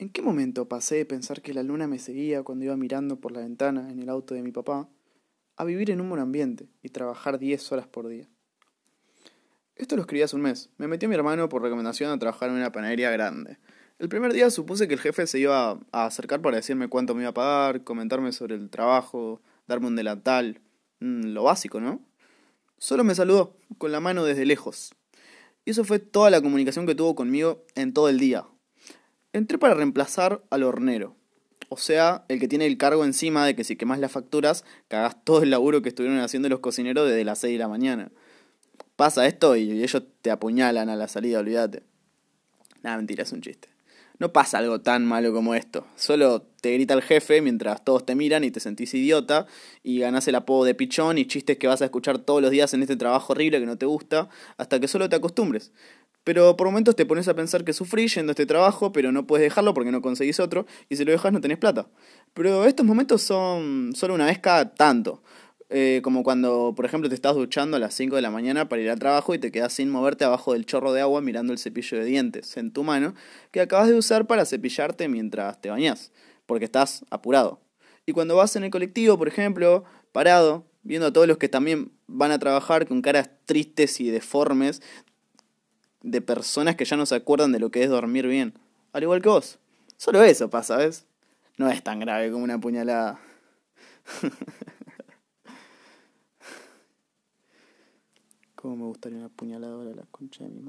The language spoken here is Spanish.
¿En qué momento pasé de pensar que la luna me seguía cuando iba mirando por la ventana en el auto de mi papá a vivir en un buen ambiente y trabajar 10 horas por día? Esto lo escribí hace un mes. Me metió mi hermano por recomendación a trabajar en una panadería grande. El primer día supuse que el jefe se iba a acercar para decirme cuánto me iba a pagar, comentarme sobre el trabajo, darme un delantal. Mm, lo básico, ¿no? Solo me saludó, con la mano desde lejos. Y eso fue toda la comunicación que tuvo conmigo en todo el día. Entré para reemplazar al hornero. O sea, el que tiene el cargo encima de que si quemas las facturas, cagás todo el laburo que estuvieron haciendo los cocineros desde las 6 de la mañana. Pasa esto y ellos te apuñalan a la salida, olvídate. Nada, mentira, es un chiste. No pasa algo tan malo como esto. Solo te grita el jefe mientras todos te miran y te sentís idiota y ganás el apodo de pichón y chistes que vas a escuchar todos los días en este trabajo horrible que no te gusta hasta que solo te acostumbres. Pero por momentos te pones a pensar que sufrís yendo a este trabajo, pero no puedes dejarlo porque no conseguís otro y si lo dejas no tenés plata. Pero estos momentos son solo una vez cada tanto. Eh, como cuando, por ejemplo, te estás duchando a las 5 de la mañana para ir al trabajo y te quedas sin moverte abajo del chorro de agua mirando el cepillo de dientes en tu mano que acabas de usar para cepillarte mientras te bañas, porque estás apurado. Y cuando vas en el colectivo, por ejemplo, parado, viendo a todos los que también van a trabajar con caras tristes y deformes de personas que ya no se acuerdan de lo que es dormir bien, al igual que vos. Solo eso pasa, ¿ves? No es tan grave como una puñalada. Cómo me gustaría una puñaladora a la concha de mi madre.